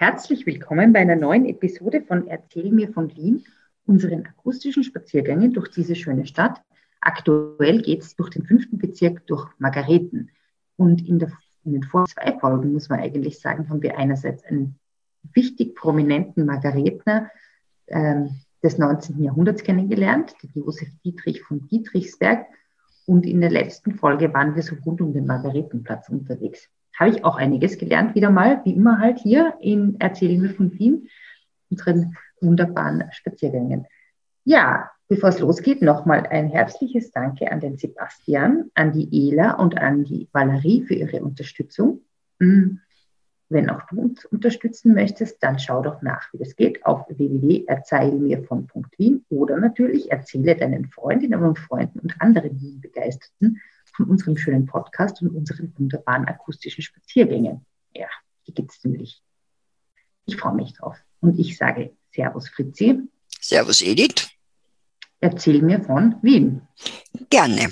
Herzlich willkommen bei einer neuen Episode von Erzähl mir von Wien, unseren akustischen Spaziergängen durch diese schöne Stadt. Aktuell geht es durch den fünften Bezirk durch Margareten. Und in, der, in den vor zwei Folgen, muss man eigentlich sagen, haben wir einerseits einen wichtig prominenten Margaretner äh, des 19. Jahrhunderts kennengelernt, den Josef Dietrich von Dietrichsberg. Und in der letzten Folge waren wir so rund um den Margaretenplatz unterwegs habe ich auch einiges gelernt, wieder mal, wie immer halt hier in Erzählen wir von Wien, unseren wunderbaren Spaziergängen. Ja, bevor es losgeht, nochmal ein herzliches Danke an den Sebastian, an die Ela und an die Valerie für ihre Unterstützung. Hm, wenn auch du uns unterstützen möchtest, dann schau doch nach, wie das geht auf www.erzählmirvon.wien oder natürlich erzähle deinen Freundinnen und Freunden und anderen Wien-Begeisterten von unserem schönen Podcast und unseren wunderbaren akustischen Spaziergängen. Ja, hier geht es nämlich. Ich freue mich drauf. Und ich sage Servus Fritzi. Servus Edith. Erzähl mir von Wien. Gerne.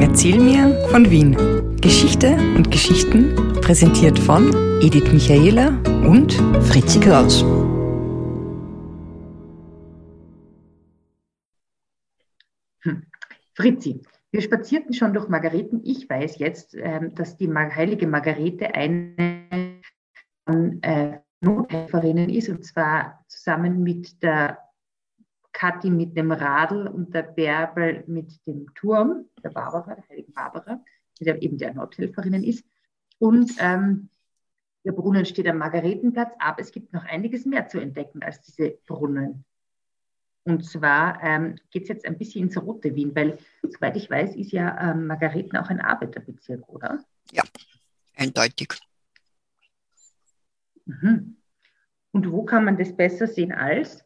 Erzähl mir von Wien. Geschichte und Geschichten präsentiert von Edith Michaela und Fritzi Kraus. Hm. Fritzi, wir spazierten schon durch Margareten. Ich weiß jetzt, ähm, dass die heilige Margarete eine von äh, Nothelferinnen ist, und zwar zusammen mit der Kathi mit dem Radl und der Bärbel mit dem Turm, der Barbara, der heiligen Barbara, die eben der Nothelferinnen ist. Und ähm, der Brunnen steht am Margaretenplatz, aber es gibt noch einiges mehr zu entdecken als diese Brunnen. Und zwar ähm, geht es jetzt ein bisschen ins rote Wien, weil, soweit ich weiß, ist ja ähm, Margareten auch ein Arbeiterbezirk, oder? Ja, eindeutig. Mhm. Und wo kann man das besser sehen als?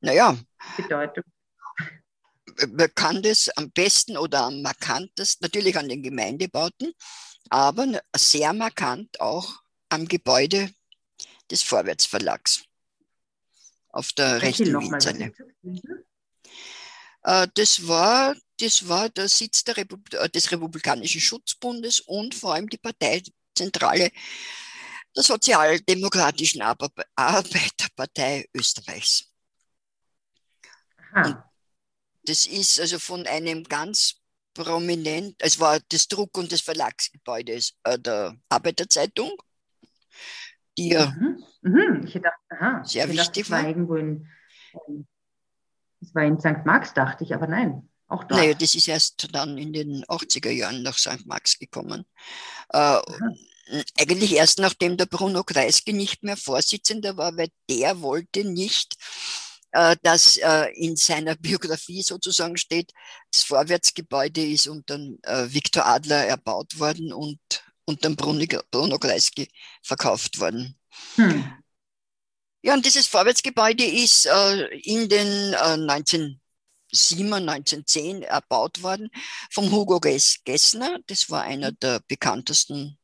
Naja, Bedeutung. Man kann das am besten oder am markantesten, natürlich an den Gemeindebauten, aber sehr markant auch am Gebäude des Vorwärtsverlags auf der rechten Windseite. Äh, das war, das war der Sitz der Repub äh, des Republikanischen Schutzbundes und vor allem die Parteizentrale der Sozialdemokratischen Arbeiterpartei Österreichs. das ist also von einem ganz prominent, es war das Druck- und das Verlagsgebäude äh, der Arbeiterzeitung die ja mhm. Mhm. Ich dachte, aha, sehr ich dachte, war. Irgendwo in, ähm, das war in St. Marx, dachte ich, aber nein, auch dort. Naja, das ist erst dann in den 80er Jahren nach St. Marx gekommen. Äh, eigentlich erst nachdem der Bruno Kreisky nicht mehr Vorsitzender war, weil der wollte nicht, äh, dass äh, in seiner Biografie sozusagen steht, das Vorwärtsgebäude ist unter äh, Viktor Adler erbaut worden und Bruno, Bruno Kreisky verkauft worden. Hm. Ja, und dieses Vorwärtsgebäude ist äh, in den äh, 1907, 1910 erbaut worden vom Hugo Gessner. Das war einer der bekanntesten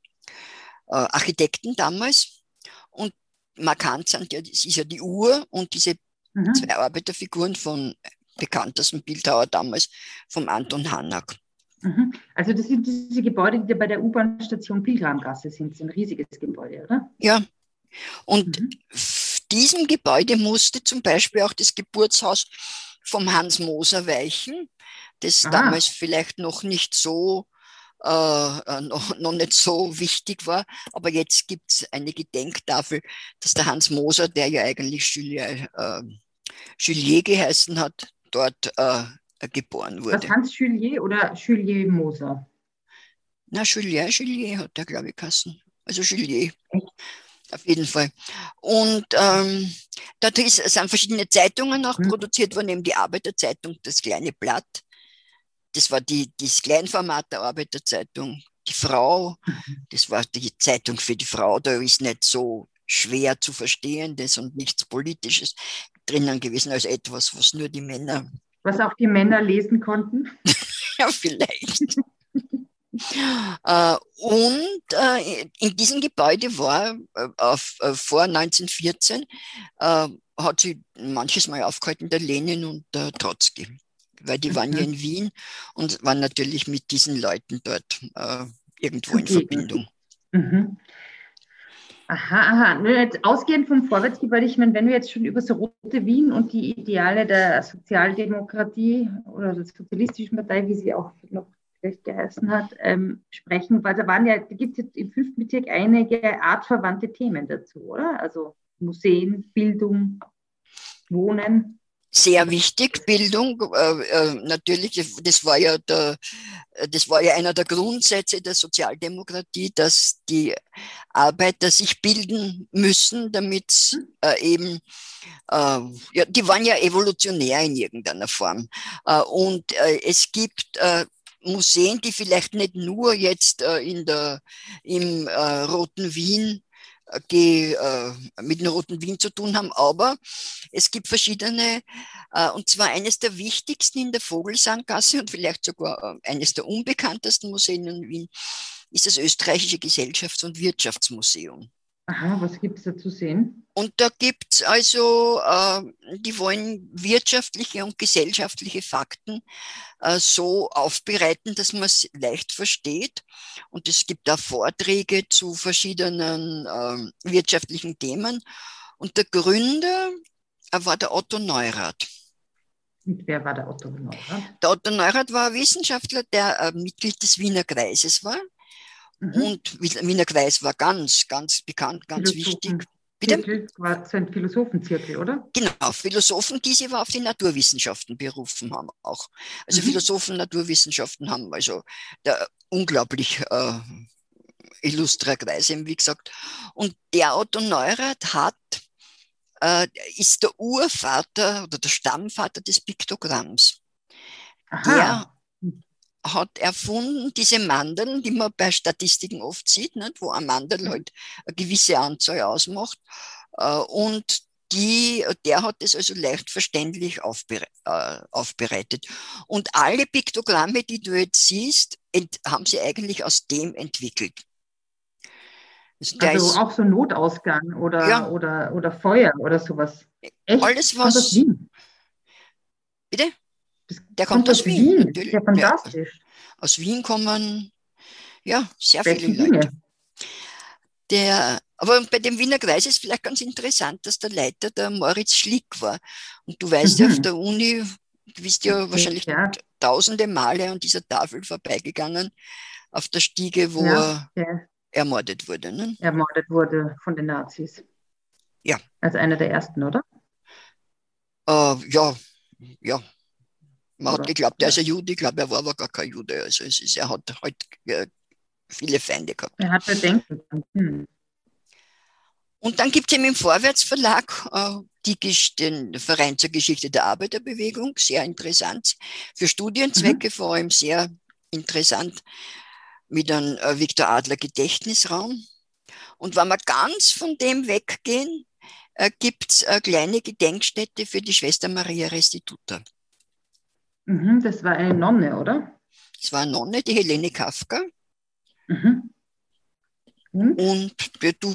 äh, Architekten damals. Und markant sind ja, das ist ja die Uhr und diese mhm. zwei Arbeiterfiguren von bekanntesten Bildhauer damals, vom Anton Hanak. Mhm. Also das sind diese Gebäude, die bei der U-Bahn-Station Pilgramgasse sind. Das ist ein riesiges Gebäude, oder? Ja. Und mhm. diesem Gebäude musste zum Beispiel auch das Geburtshaus vom Hans Moser weichen, das Aha. damals vielleicht noch nicht so äh, äh, noch, noch nicht so wichtig war. Aber jetzt gibt es eine Gedenktafel, dass der Hans Moser, der ja eigentlich Julier, äh, Julier geheißen hat, dort äh, geboren wurde. Was, Hans Julier oder Julier Moser? Na, Julier, Julier hat der, glaube ich, Kassen. Also Julier. Echt? Auf jeden Fall. Und ähm, da ist, sind verschiedene Zeitungen auch hm. produziert worden, eben die Arbeiterzeitung, das kleine Blatt. Das war die, das Kleinformat der Arbeiterzeitung. Die Frau, mhm. das war die Zeitung für die Frau, da ist nicht so schwer zu verstehendes und nichts Politisches drinnen gewesen als etwas, was nur die Männer was auch die Männer lesen konnten? ja, vielleicht. äh, und äh, in diesem Gebäude war äh, auf, vor 1914 äh, hat sie manches Mal aufgehalten, der Lenin und der Trotzki, weil die mhm. waren ja mhm. in Wien und waren natürlich mit diesen Leuten dort irgendwo in Verbindung. Mhm. Aha, aha. Ausgehend vom Vorwärtsgebäude, ich meine, wenn wir jetzt schon über so Rote Wien und die Ideale der Sozialdemokratie oder der Sozialistischen Partei, wie sie auch noch vielleicht geheißen hat, ähm, sprechen, weil da waren ja, da gibt es jetzt im fünften Bezirk einige artverwandte Themen dazu, oder? Also Museen, Bildung, Wohnen sehr wichtig, Bildung. Äh, äh, natürlich, das war ja der, das war ja einer der Grundsätze der Sozialdemokratie, dass die Arbeiter sich bilden müssen, damit äh, eben, äh, ja, die waren ja evolutionär in irgendeiner Form. Äh, und äh, es gibt Museen, die vielleicht nicht nur jetzt in der, im Roten Wien die äh, mit dem Roten Wien zu tun haben, aber es gibt verschiedene, äh, und zwar eines der wichtigsten in der Vogelsanggasse und vielleicht sogar äh, eines der unbekanntesten Museen in Wien, ist das Österreichische Gesellschafts- und Wirtschaftsmuseum. Aha, was gibt es da zu sehen? Und da gibt es also, äh, die wollen wirtschaftliche und gesellschaftliche Fakten äh, so aufbereiten, dass man es leicht versteht. Und es gibt da Vorträge zu verschiedenen äh, wirtschaftlichen Themen. Und der Gründer äh, war der Otto Neurath. Und wer war der Otto Neurath? Der Otto Neurath war ein Wissenschaftler, der äh, Mitglied des Wiener Kreises war Mhm. Und Wiener Kreis war ganz, ganz bekannt, ganz wichtig. Bitte? war so ein Philosophenzirkel, oder? Genau, Philosophen, die sich aber auf die Naturwissenschaften berufen haben auch. Also mhm. Philosophen, Naturwissenschaften haben also der unglaublich äh, illustrer Kreis, eben wie gesagt. Und der Otto Neurath hat, äh, ist der Urvater oder der Stammvater des Piktogramms. Aha. Der hat erfunden, diese Mandeln, die man bei Statistiken oft sieht, nicht, wo ein Mandel mhm. halt eine gewisse Anzahl ausmacht. Äh, und die, der hat es also leicht verständlich aufbere äh, aufbereitet. Und alle Piktogramme, die du jetzt siehst, haben sie eigentlich aus dem entwickelt. Also, also ist, auch so Notausgang oder, ja. oder, oder Feuer oder sowas. Echt? Alles was. Bitte? Das der kommt, aus Wien. Wien. Ist ja fantastisch. Ja, aus Wien kommen ja sehr viele Leute. Der, aber bei dem Wiener Kreis ist vielleicht ganz interessant, dass der Leiter der Moritz Schlick war. Und du weißt mhm. ja, auf der Uni, du bist ja wahrscheinlich ja. tausende Male an dieser Tafel vorbeigegangen, auf der Stiege, wo ja, er ermordet wurde. Ne? Ermordet wurde von den Nazis. Ja. Als einer der ersten, oder? Uh, ja, ja, man Oder? hat geglaubt, er ist ein Jude, ich glaube, er war aber gar kein Jude. Also es ist, er hat halt äh, viele Feinde gehabt. Er hat Bedenken. Hm. Und dann gibt es eben im Vorwärtsverlag äh, die, den Verein zur Geschichte der Arbeiterbewegung, sehr interessant. Für Studienzwecke mhm. vor allem sehr interessant mit einem äh, Viktor Adler Gedächtnisraum. Und wenn wir ganz von dem weggehen, äh, gibt es eine kleine Gedenkstätte für die Schwester Maria Restituta. Mhm, das war eine Nonne, oder? Das war eine Nonne, die Helene Kafka. Mhm. Und? Und du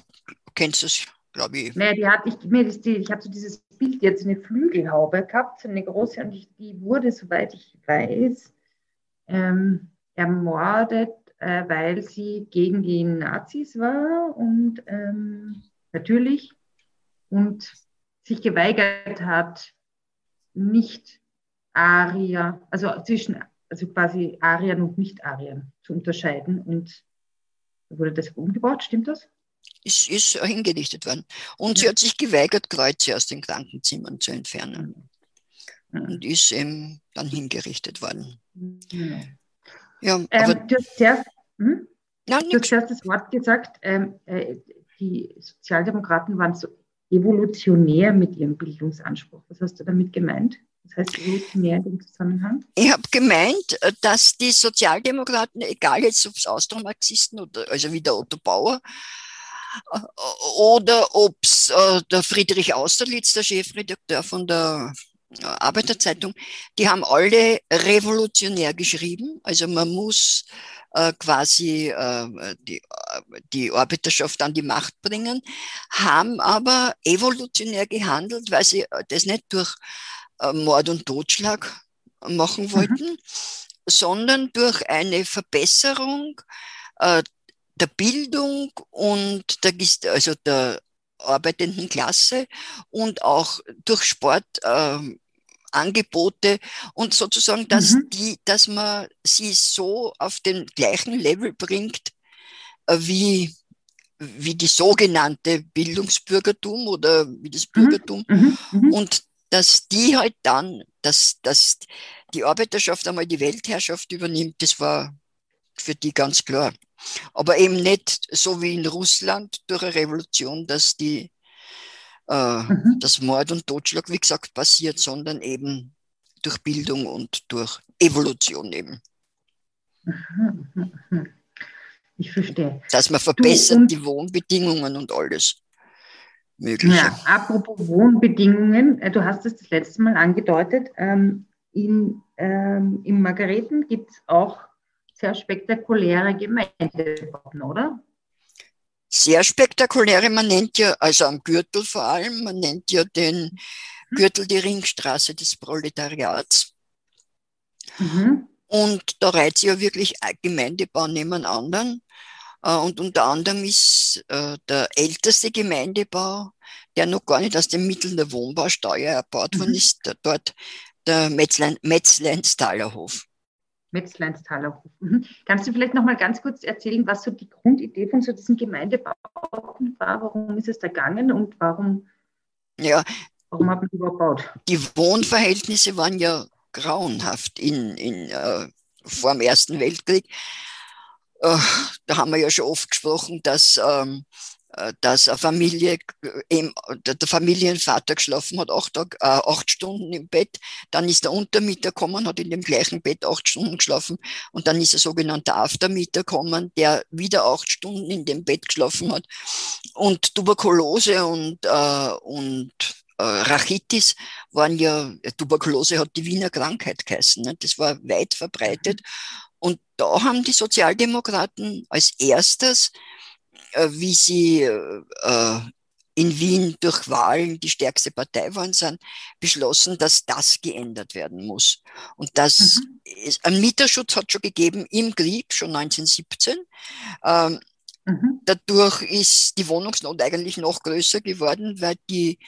kennst es, glaube ich. Naja, die hat, ich, mir das, die, ich habe so dieses Bild jetzt eine Flügelhaube gehabt, eine große, und ich, die wurde, soweit ich weiß, ähm, ermordet, äh, weil sie gegen die Nazis war und ähm, natürlich und sich geweigert hat, nicht Arier, also zwischen, also quasi Arien und Nicht-Arien zu unterscheiden. Und wurde das umgebaut, stimmt das? Ist, ist hingerichtet worden. Und ja. sie hat sich geweigert, Kreuze aus den Krankenzimmern zu entfernen. Ja. Und ist eben dann hingerichtet worden. Ja, ja ähm, aber. du hast zuerst, hm? Nein, du hast zuerst das Wort gesagt, ähm, äh, die Sozialdemokraten waren so evolutionär mit ihrem Bildungsanspruch. Was hast du damit gemeint? Das heißt, evolutionär in dem Zusammenhang? Ich habe gemeint, dass die Sozialdemokraten, egal jetzt ob es Austromarxisten oder also wie der Otto Bauer, oder ob es äh, der Friedrich Austerlitz, der Chefredakteur von der äh, Arbeiterzeitung, die haben alle revolutionär geschrieben. Also man muss äh, quasi äh, die, äh, die Arbeiterschaft an die Macht bringen, haben aber evolutionär gehandelt, weil sie das nicht durch äh, Mord und Totschlag machen mhm. wollten, mhm. sondern durch eine Verbesserung äh, der Bildung und der, also der arbeitenden Klasse und auch durch Sport äh, Angebote und sozusagen, dass mhm. die, dass man sie so auf den gleichen Level bringt äh, wie wie die sogenannte Bildungsbürgertum oder wie das mhm. Bürgertum mhm. Mhm. und dass die halt dann, dass, dass die Arbeiterschaft einmal die Weltherrschaft übernimmt, das war für die ganz klar. Aber eben nicht so wie in Russland durch eine Revolution, dass die äh, mhm. das Mord und Totschlag, wie gesagt, passiert, sondern eben durch Bildung und durch Evolution eben. Mhm, mhm, ich verstehe. Dass man verbessert du, die Wohnbedingungen und alles. Mögliche. Ja, apropos Wohnbedingungen, äh, du hast es das letzte Mal angedeutet, ähm, in, ähm, in Margareten gibt es auch sehr spektakuläre Gemeindebauten, oder? Sehr spektakuläre, man nennt ja, also am Gürtel vor allem, man nennt ja den mhm. Gürtel die Ringstraße des Proletariats. Mhm. Und da reiht sich ja wirklich Gemeindebau nebeneinander. Äh, und unter anderem ist äh, der älteste Gemeindebau, der noch gar nicht aus den Mitteln der Wohnbausteuer erbaut worden mhm. ist, dort der Metzleinstaler Hof. Metzleinstaler Hof. Mhm. Kannst du vielleicht noch mal ganz kurz erzählen, was so die Grundidee von so diesem Gemeindebauten war? Warum ist es da gegangen und warum, ja, warum hat man die überhaupt gebaut? Die Wohnverhältnisse waren ja grauenhaft in, in, äh, vor dem Ersten Weltkrieg. Äh, da haben wir ja schon oft gesprochen, dass ähm, äh, dass eine Familie, eben, der Familienvater geschlafen hat, acht, Tag, äh, acht Stunden im Bett, dann ist der Untermieter gekommen, hat in dem gleichen Bett acht Stunden geschlafen. Und dann ist der sogenannte Aftermieter gekommen, der wieder acht Stunden in dem Bett geschlafen hat. Und Tuberkulose und, äh, und äh, Rachitis waren ja, Tuberkulose hat die Wiener Krankheit geheißen, ne? das war weit verbreitet und da haben die Sozialdemokraten als erstes äh, wie sie äh, in Wien durch Wahlen die stärkste Partei waren, sind, beschlossen, dass das geändert werden muss. Und das mhm. ist, ein Mieterschutz hat schon gegeben im Krieg, schon 1917. Ähm, mhm. Dadurch ist die Wohnungsnot eigentlich noch größer geworden, weil die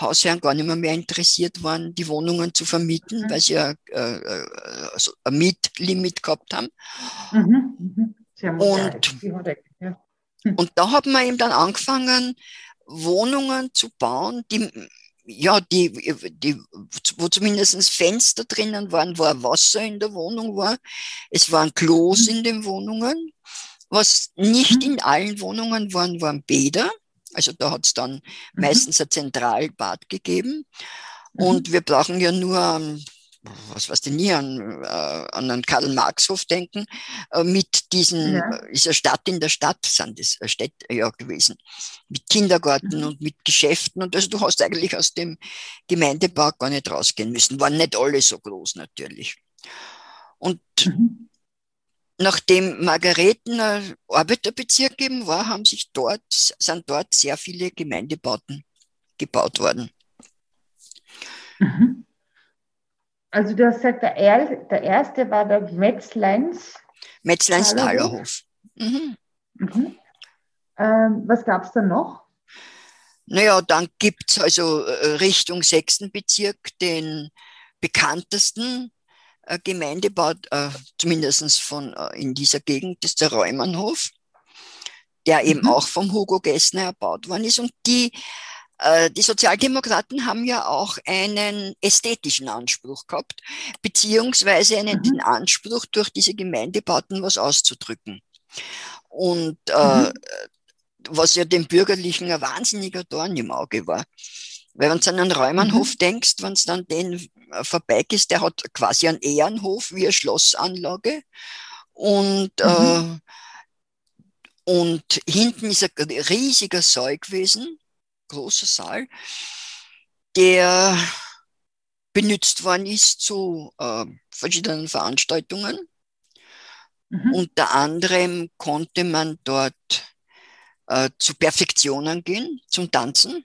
Hausherren gar nicht mehr, mehr interessiert waren, die Wohnungen zu vermieten, mhm. weil sie ja äh, also ein Mietlimit gehabt haben. Mhm. mhm. Und, ja. Und da hat man eben dann angefangen, Wohnungen zu bauen, die, ja, die, die, wo zumindest Fenster drinnen waren, wo Wasser in der Wohnung war. Es waren Klos mhm. in den Wohnungen. Was nicht mhm. in allen Wohnungen waren, waren Bäder. Also da hat es dann mhm. meistens ein Zentralbad gegeben. Und wir brauchen ja nur was weiß ich nie an, äh, an einen Karl-Marx-Hof denken, äh, mit diesen, ja. Äh, ist eine Stadt in der Stadt, sind das Städte ja gewesen, mit Kindergarten mhm. und mit Geschäften und also du hast eigentlich aus dem Gemeindepark gar nicht rausgehen müssen, waren nicht alle so groß natürlich. Und mhm. Nachdem Margareten ein Arbeiterbezirk eben war, haben sich dort, sind dort sehr viele Gemeindebauten gebaut worden. Mhm. Also du hast gesagt, der, er, der erste war der Metzleins. Metzleins Thalerhof. Mhm. Mhm. Ähm, was gab es da noch? Naja, dann gibt es also äh, Richtung sechsten Bezirk den bekanntesten Gemeindebau, äh, zumindest von, äh, in dieser Gegend, ist der Räumannhof, der eben mhm. auch vom Hugo Gessner erbaut worden ist. Und die äh, die Sozialdemokraten haben ja auch einen ästhetischen Anspruch gehabt, beziehungsweise einen, mhm. den Anspruch, durch diese Gemeindebauten was auszudrücken. Und äh, mhm. was ja dem Bürgerlichen ein wahnsinniger Dorn im Auge war. Weil wenn du an einen Räumernhof mhm. denkst, wenn es dann den äh, vorbei ist, der hat quasi einen Ehrenhof wie eine Schlossanlage. Und, äh, mhm. und hinten ist ein riesiger Saal gewesen großer Saal, der benutzt worden ist zu äh, verschiedenen Veranstaltungen. Mhm. Unter anderem konnte man dort äh, zu Perfektionen gehen, zum Tanzen.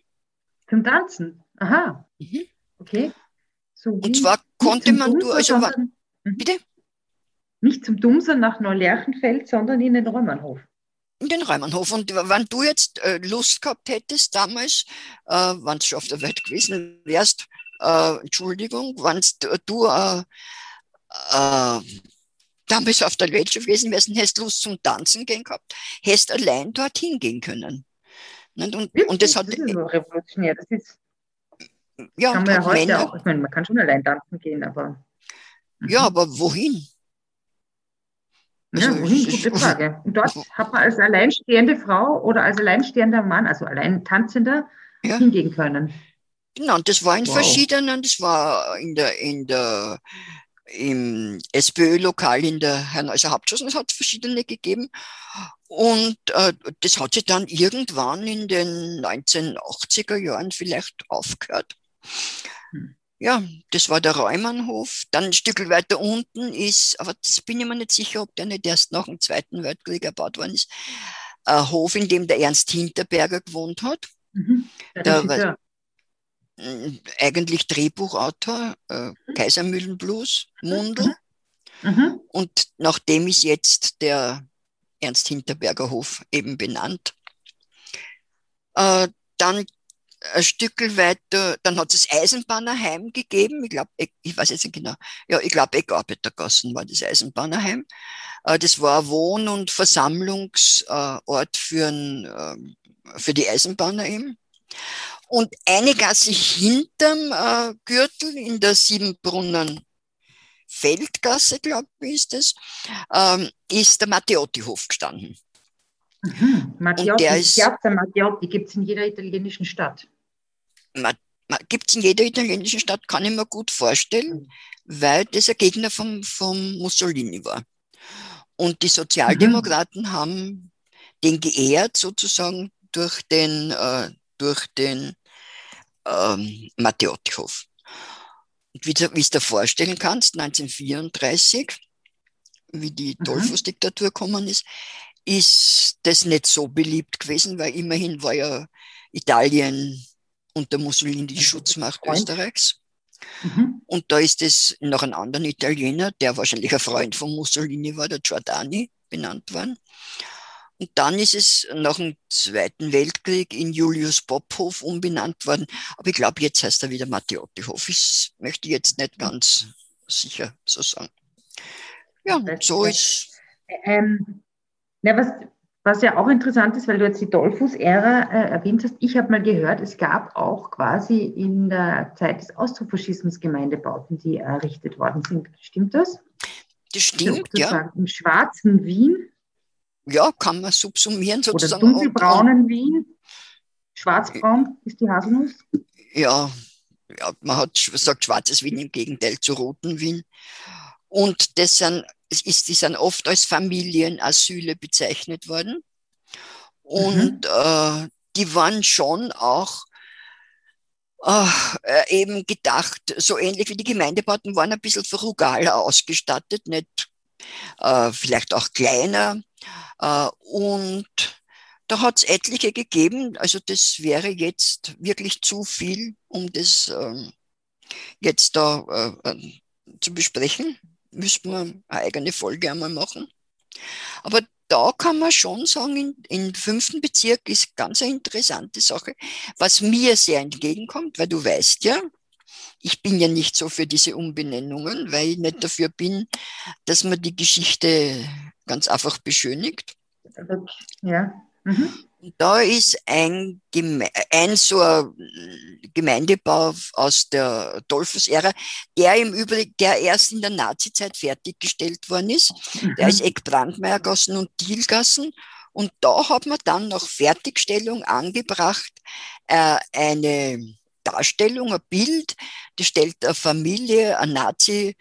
Zum Tanzen? Aha. Mhm. Okay. So Und zwar konnte man durch, also bitte? Nicht zum Dumser nach Neulerchenfeld, sondern in den Räumernhof. in den Reimannhof. Und wenn du jetzt äh, Lust gehabt hättest damals, äh, wenn du schon auf der Welt gewesen wärst, äh, Entschuldigung, wenn du äh, äh, damals auf der Welt schon gewesen wärst und hättest Lust zum Tanzen gehen gehabt, hättest allein dorthin gehen können. Und, und, und das hat. Das ist so revolutionär. Das ist, ja, kann man ja heute Männer, auch. Ich meine, man kann schon allein tanzen gehen, aber. Ja, aber wohin? Ja, also, wohin? Gute Frage. Und dort hat man als alleinstehende Frau oder als alleinstehender Mann, also allein tanzender, ja. hingehen können. Genau, und das war in wow. verschiedenen, das war in der, in der, im SPÖ-Lokal in der Herrnhäuser Hauptstraße, es hat verschiedene gegeben. Und äh, das hat sich dann irgendwann in den 1980er Jahren vielleicht aufgehört. Hm. Ja, das war der Räumannhof. Dann ein Stück weiter unten ist, aber das bin ich mir nicht sicher, ob der nicht erst nach dem Zweiten Weltkrieg erbaut worden ist, ein Hof, in dem der Ernst Hinterberger gewohnt hat. Mhm. Der, war, äh, eigentlich Drehbuchautor, äh, Kaisermühlenblues, Mundel. Mhm. mhm. Und nach dem ist jetzt der Ernst Hinterberger Hof eben benannt. Äh, dann ein Stück weiter, dann hat es Eisenbahnerheim gegeben. Ich glaube, ich, ich, weiß jetzt nicht genau. Ja, ich glaube, Eckarbeitergassen war das Eisenbahnerheim. Äh, das war Wohn- und Versammlungsort für, ein, ähm, für die Eisenbahner eben. Und eine Gasse hinterm äh, Gürtel in der Siebenbrunnen Feldgasse, glaube ich, ist es, ähm, ist der Matteotti-Hof gestanden. Mhm. Mattiotti, ist, Piazza Mattiotti gibt es in jeder italienischen Stadt. Gibt es in jeder italienischen Stadt, kann ich mir gut vorstellen, mhm. weil das ein Gegner vom, vom Mussolini war. Und die Sozialdemokraten mhm. haben den geehrt sozusagen durch den, äh, durch den ähm, Matteotti-Hof. Wie du es dir vorstellen kannst, 1934, wie die mhm. Dollfuß-Diktatur gekommen ist, ist das nicht so beliebt gewesen, weil immerhin war ja Italien unter Mussolini die Schutzmacht Österreichs. Mhm. Und da ist es noch ein anderer Italiener, der wahrscheinlich ein Freund von Mussolini war, der Giordani, benannt worden. Und dann ist es nach dem Zweiten Weltkrieg in Julius Pophof umbenannt worden. Aber ich glaube, jetzt heißt er wieder Matteottihof. Ich möchte jetzt nicht ganz sicher so sagen. Ja, so ist. Ähm, na, was, was ja auch interessant ist, weil du jetzt die Dollfuß-Ära äh, erwähnt hast, ich habe mal gehört, es gab auch quasi in der Zeit des Austrofaschismus Gemeindebauten, die errichtet worden sind. Stimmt das? Das stimmt, ja. Im schwarzen Wien. Ja, kann man subsumieren sozusagen. Oder dunkelbraunen Wien. Schwarzbraun ist die Haselnuss. Ja, ja, man hat sagt schwarzes Wien im Gegenteil zu roten Wien. Und das sind ist, die sind oft als Familienasyle bezeichnet worden. Und mhm. äh, die waren schon auch äh, eben gedacht, so ähnlich wie die Gemeindebauten waren ein bisschen frugaler ausgestattet, nicht äh, vielleicht auch kleiner. Äh, und da hat es etliche gegeben. Also das wäre jetzt wirklich zu viel, um das ähm, jetzt da äh, äh, zu besprechen müsste man eine eigene Folge einmal machen. Aber da kann man schon sagen, im fünften Bezirk ist ganz eine interessante Sache, was mir sehr entgegenkommt, weil du weißt ja, ich bin ja nicht so für diese Umbenennungen, weil ich nicht dafür bin, dass man die Geschichte ganz einfach beschönigt. Ja. Mhm. Da ist ein, Geme ein so ein Gemeindebau aus der Dolphus-Ära, der im Übrigen, der erst in der Nazizeit fertiggestellt worden ist. Mhm. Der ist Eckbrandmeiergassen und Thielgassen. Und da hat man dann nach Fertigstellung angebracht äh, eine Darstellung, ein Bild, das stellt eine Familie, eine Nazi,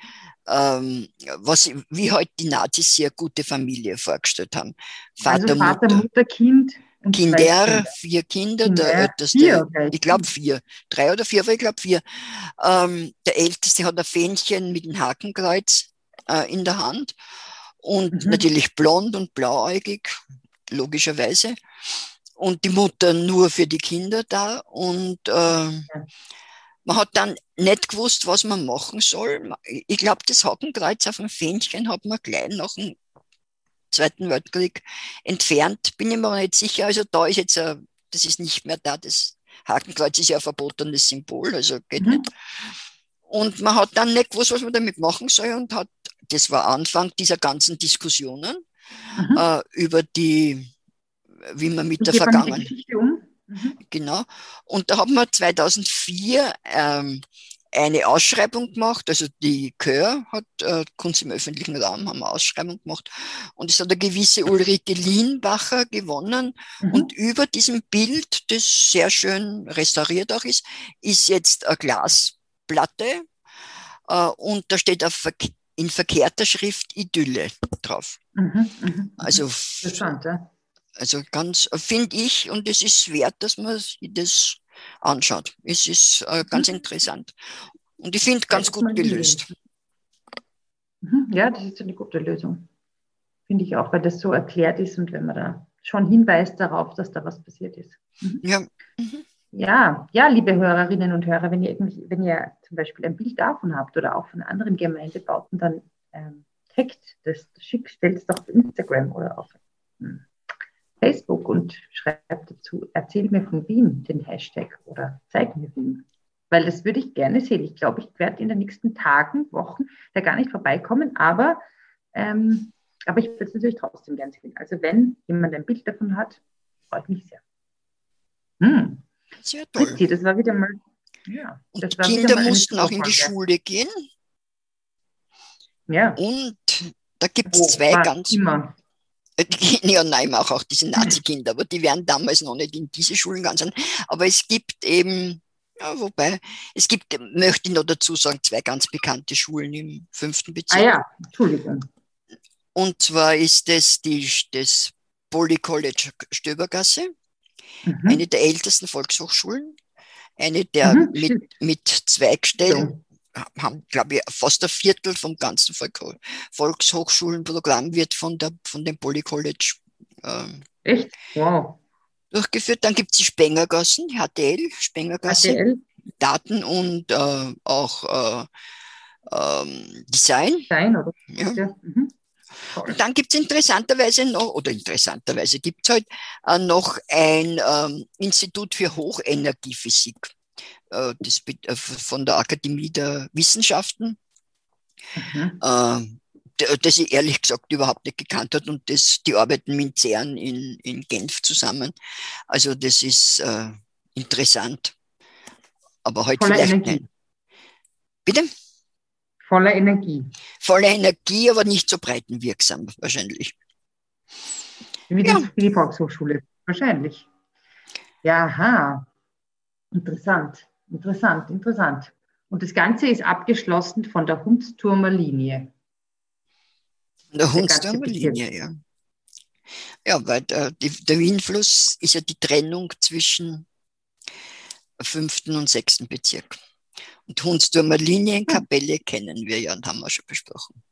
ähm, was, wie halt die Nazis sehr gute Familie vorgestellt haben. Vater, also Vater Mutter, Mutter Kind. Kinder, vier Kinder, Kinder. der älteste, vier, ich glaube vier, drei oder vier, aber ich glaube vier. Ähm, der älteste hat ein Fähnchen mit einem Hakenkreuz äh, in der Hand und mhm. natürlich blond und blauäugig, logischerweise. Und die Mutter nur für die Kinder da und äh. Man hat dann nicht gewusst, was man machen soll. Ich glaube, das Hakenkreuz auf dem Fähnchen hat man gleich nach dem Zweiten Weltkrieg entfernt. Bin ich mir nicht sicher. Also da ist jetzt, ein, das ist nicht mehr da. Das Hakenkreuz ist ja ein verbotenes Symbol, also geht mhm. nicht. Und man hat dann nicht gewusst, was man damit machen soll und hat, das war Anfang dieser ganzen Diskussionen mhm. äh, über die, wie man mit und der Vergangenheit. Mhm. Genau. Und da haben wir 2004 ähm, eine Ausschreibung gemacht, also die Chör hat äh, Kunst im öffentlichen Raum, haben eine Ausschreibung gemacht und es hat eine gewisse Ulrike Lienbacher gewonnen mhm. und über diesem Bild, das sehr schön restauriert auch ist, ist jetzt eine Glasplatte äh, und da steht auf, in verkehrter Schrift Idylle drauf. Mhm, mh, mhm. also, Interessant, ja. Also ganz, finde ich, und es ist wert, dass man sich das anschaut. Es ist äh, ganz mhm. interessant. Und ich finde ganz gut gelöst. Mhm. Ja, das ist eine gute Lösung. Finde ich auch, weil das so erklärt ist und wenn man da schon hinweist darauf, dass da was passiert ist. Mhm. Ja. Mhm. Ja, ja, liebe Hörerinnen und Hörer, wenn ihr, wenn ihr zum Beispiel ein Bild davon habt oder auch von anderen Gemeindebauten, dann ähm, taggt das, schickt, stellt es doch auf Instagram oder auf hm, Facebook und schreibt dazu, erzähl mir von Wien, den Hashtag oder zeig mir Wien. Weil das würde ich gerne sehen. Ich glaube, ich werde in den nächsten Tagen, Wochen da gar nicht vorbeikommen, aber, ähm, aber ich würde es natürlich trotzdem gerne sehen. Also wenn jemand ein Bild davon hat, freue ich mich sehr. Hm. Sehr toll. Fritzi, das war wieder mal. Ja, und die Kinder mussten auch in die Schule gehen. Ja. Und da gibt es oh, zwei ganz. Immer. Ja, nein, mache auch diese Nazi-Kinder, aber die werden damals noch nicht in diese Schulen ganz an. Aber es gibt eben, ja, wobei, es gibt, möchte ich noch dazu sagen, zwei ganz bekannte Schulen im fünften Bezirk. Ah ja, Entschuldigung. Und zwar ist das die, das Poly College Stöbergasse, mhm. eine der ältesten Volkshochschulen, eine der mhm, mit, mit Zweigstellen, haben, glaube ich, fast ein Viertel vom ganzen Volkshochschulenprogramm wird von, der, von dem Poly College ähm, Echt? Wow. durchgeführt. Dann gibt es die Spengergassen, HTL, Spengergasse, HTL. Daten und äh, auch äh, ähm, Design. Design, oder? Ja. ja. Mhm. Und dann gibt es interessanterweise noch, oder interessanterweise gibt es halt äh, noch ein ähm, Institut für Hochenergiephysik das, äh, von der Akademie der Wissenschaften, mhm. äh, das ich ehrlich gesagt überhaupt nicht gekannt hat und das, die arbeiten mit CERN in, in Genf zusammen. Also das ist äh, interessant. Aber heute halt vielleicht Energie. Bitte? Voller Energie. Voller Energie, aber nicht so breitenwirksam wahrscheinlich. Wie, ja. die Volkshochschule, wahrscheinlich. Ja, aha. Interessant. Interessant, interessant. Und das Ganze ist abgeschlossen von der Hundsturmer Linie. Der Hundsturmer Linie, ja. Ja, weil der, die, der Wienfluss ist ja die Trennung zwischen fünften und sechsten Bezirk. Und Hundsturmer Linienkapelle hm. kennen wir ja und haben wir schon besprochen.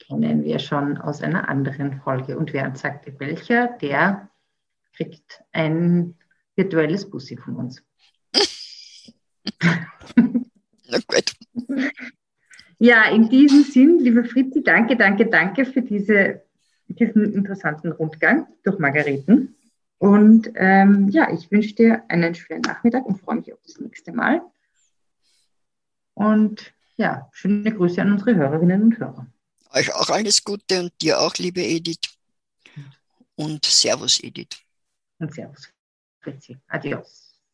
Kennen wir schon aus einer anderen Folge. Und wer uns sagt, welcher, der kriegt ein virtuelles Bussi von uns. Na gut. Ja, in diesem Sinn, liebe Fritzi, danke, danke, danke für diese, diesen interessanten Rundgang durch Margareten. Und ähm, ja, ich wünsche dir einen schönen Nachmittag und freue mich auf das nächste Mal. Und ja, schöne Grüße an unsere Hörerinnen und Hörer. Euch auch alles Gute und dir auch, liebe Edith. Und Servus, Edith. Und Servus, Fritzi. Adios.